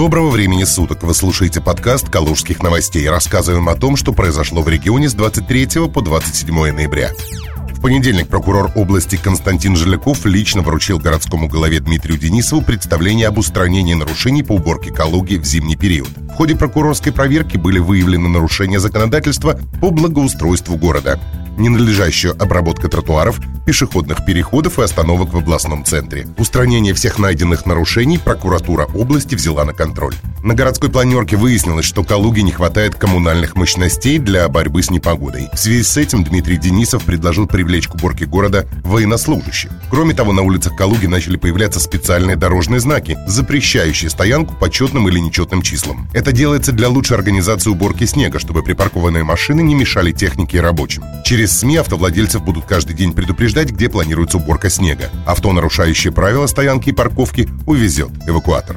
Доброго времени суток! Вы слушаете подкаст «Калужских новостей». Рассказываем о том, что произошло в регионе с 23 по 27 ноября. В понедельник прокурор области Константин Желяков лично вручил городскому голове Дмитрию Денисову представление об устранении нарушений по уборке Калуги в зимний период. В ходе прокурорской проверки были выявлены нарушения законодательства по благоустройству города ненадлежащая обработка тротуаров, пешеходных переходов и остановок в областном центре. Устранение всех найденных нарушений прокуратура области взяла на контроль. На городской планерке выяснилось, что Калуге не хватает коммунальных мощностей для борьбы с непогодой. В связи с этим Дмитрий Денисов предложил привлечь к уборке города военнослужащих. Кроме того, на улицах Калуги начали появляться специальные дорожные знаки, запрещающие стоянку по четным или нечетным числам. Это делается для лучшей организации уборки снега, чтобы припаркованные машины не мешали технике и рабочим. Через СМИ автовладельцев будут каждый день предупреждать, где планируется уборка снега. Авто, нарушающее правила стоянки и парковки, увезет эвакуатор.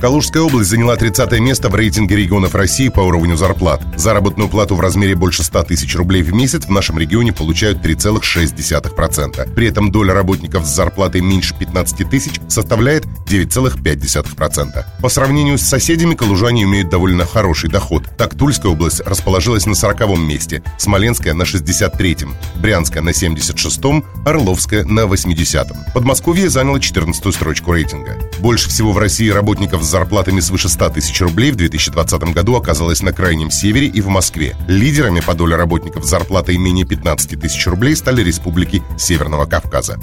Калужская область заняла 30 место в рейтинге регионов России по уровню зарплат. Заработную плату в размере больше 100 тысяч рублей в месяц в нашем регионе получают 3,6%. При этом доля работников с зарплатой меньше 15 тысяч составляет 9,5%. По сравнению с соседями, калужане имеют довольно хороший доход. Так, Тульская область расположилась на 40 месте, Смоленская на 63-м, Брянская на 76-м, Орловская на 80-м. Подмосковье заняло 14-ю строчку рейтинга. Больше всего в России работников с зарплатами свыше 100 тысяч рублей в 2020 году оказалось на Крайнем Севере и в Москве. Лидерами по доле работников с зарплатой менее 15 тысяч рублей стали республики Северного Кавказа.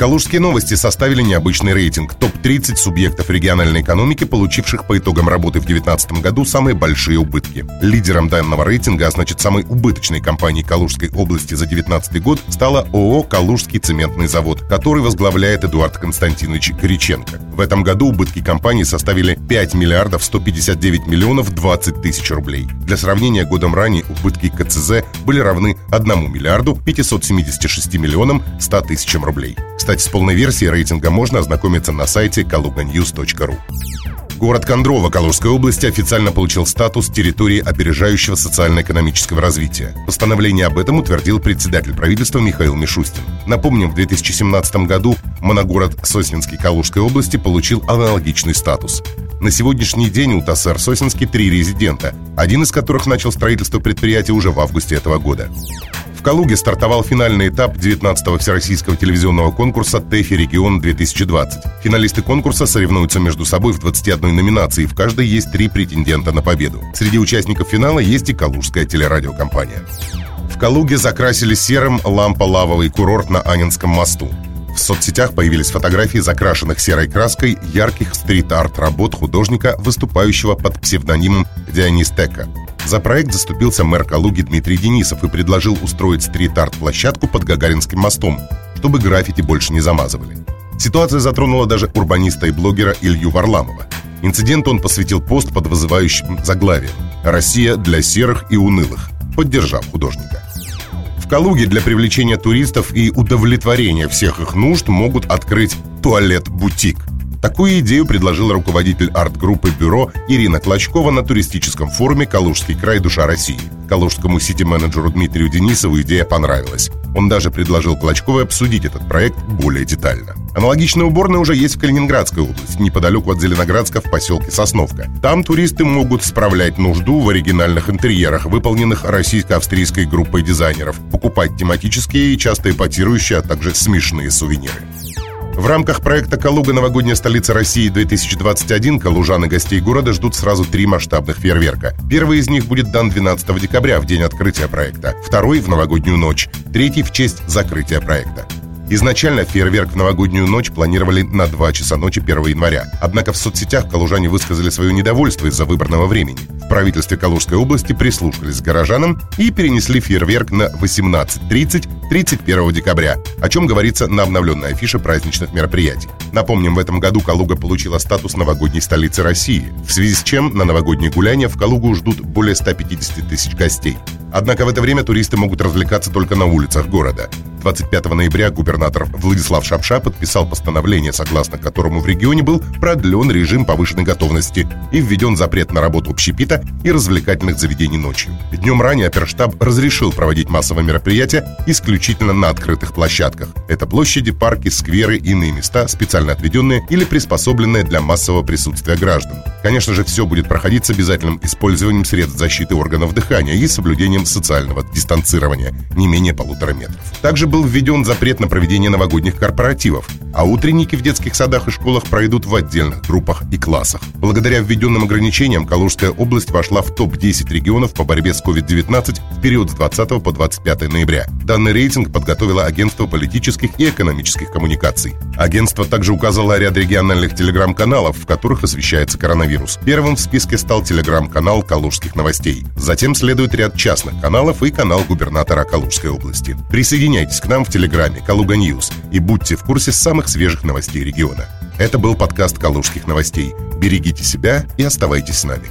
Калужские новости составили необычный рейтинг. Топ-30 субъектов региональной экономики, получивших по итогам работы в 2019 году самые большие убытки. Лидером данного рейтинга, а значит самой убыточной компанией Калужской области за 2019 год, стала ООО «Калужский цементный завод», который возглавляет Эдуард Константинович Горяченко. В этом году убытки компании составили 5 миллиардов 159 миллионов 20 тысяч рублей. Для сравнения, годом ранее убытки КЦЗ были равны 1 миллиарду 576 миллионам 100 тысячам рублей. Кстати, с полной версией рейтинга можно ознакомиться на сайте kaluganews.ru. Город Кондрово Калужской области официально получил статус территории опережающего социально-экономического развития. Постановление об этом утвердил председатель правительства Михаил Мишустин. Напомним, в 2017 году моногород Сосненский Калужской области получил аналогичный статус. На сегодняшний день у ТАССР Сосенский три резидента, один из которых начал строительство предприятия уже в августе этого года. В Калуге стартовал финальный этап 19-го всероссийского телевизионного конкурса «ТЭФИ Регион-2020». Финалисты конкурса соревнуются между собой в 21 номинации, в каждой есть три претендента на победу. Среди участников финала есть и калужская телерадиокомпания. В Калуге закрасили серым лампа-лавовый курорт на Анинском мосту. В соцсетях появились фотографии закрашенных серой краской ярких стрит-арт работ художника, выступающего под псевдонимом Дионис Тека. За проект заступился мэр Калуги Дмитрий Денисов и предложил устроить стрит-арт-площадку под Гагаринским мостом, чтобы граффити больше не замазывали. Ситуация затронула даже урбаниста и блогера Илью Варламова. Инцидент он посвятил пост под вызывающим заглавием «Россия для серых и унылых», поддержав художника. В Калуге для привлечения туристов и удовлетворения всех их нужд могут открыть туалет-бутик – Такую идею предложил руководитель арт-группы «Бюро» Ирина Клочкова на туристическом форуме «Калужский край. Душа России». Калужскому сити-менеджеру Дмитрию Денисову идея понравилась. Он даже предложил Клочковой обсудить этот проект более детально. Аналогичная уборная уже есть в Калининградской области, неподалеку от Зеленоградска в поселке Сосновка. Там туристы могут справлять нужду в оригинальных интерьерах, выполненных российско-австрийской группой дизайнеров, покупать тематические и часто эпатирующие, а также смешные сувениры. В рамках проекта «Калуга. Новогодняя столица России-2021» калужан и гостей города ждут сразу три масштабных фейерверка. Первый из них будет дан 12 декабря, в день открытия проекта. Второй – в новогоднюю ночь. Третий – в честь закрытия проекта. Изначально фейерверк в новогоднюю ночь планировали на 2 часа ночи 1 января. Однако в соцсетях калужане высказали свое недовольство из-за выбранного времени. В правительстве Калужской области прислушались к горожанам и перенесли фейерверк на 18.30 31 декабря, о чем говорится на обновленной афише праздничных мероприятий. Напомним, в этом году Калуга получила статус новогодней столицы России, в связи с чем на новогодние гуляния в Калугу ждут более 150 тысяч гостей. Однако в это время туристы могут развлекаться только на улицах города. 25 ноября губернатор Владислав Шапша подписал постановление, согласно которому в регионе был продлен режим повышенной готовности и введен запрет на работу общепита и развлекательных заведений ночью. Днем ранее оперштаб разрешил проводить массовые мероприятия исключительно на открытых площадках. Это площади, парки, скверы и иные места, специально отведенные или приспособленные для массового присутствия граждан. Конечно же, все будет проходить с обязательным использованием средств защиты органов дыхания и соблюдением социального дистанцирования не менее полутора метров. Также был введен запрет на проведение новогодних корпоративов, а утренники в детских садах и школах пройдут в отдельных группах и классах. Благодаря введенным ограничениям Калужская область вошла в топ-10 регионов по борьбе с COVID-19 в период с 20 по 25 ноября. Данный рейтинг подготовило Агентство политических и экономических коммуникаций. Агентство также указало ряд региональных телеграм-каналов, в которых освещается коронавирус. Первым в списке стал телеграм-канал «Калужских новостей». Затем следует ряд частных каналов и канал губернатора Калужской области. Присоединяйтесь к нам в телеграме «Калуга Ньюс» и будьте в курсе самых свежих новостей региона. Это был подкаст «Калужских новостей». Берегите себя и оставайтесь с нами.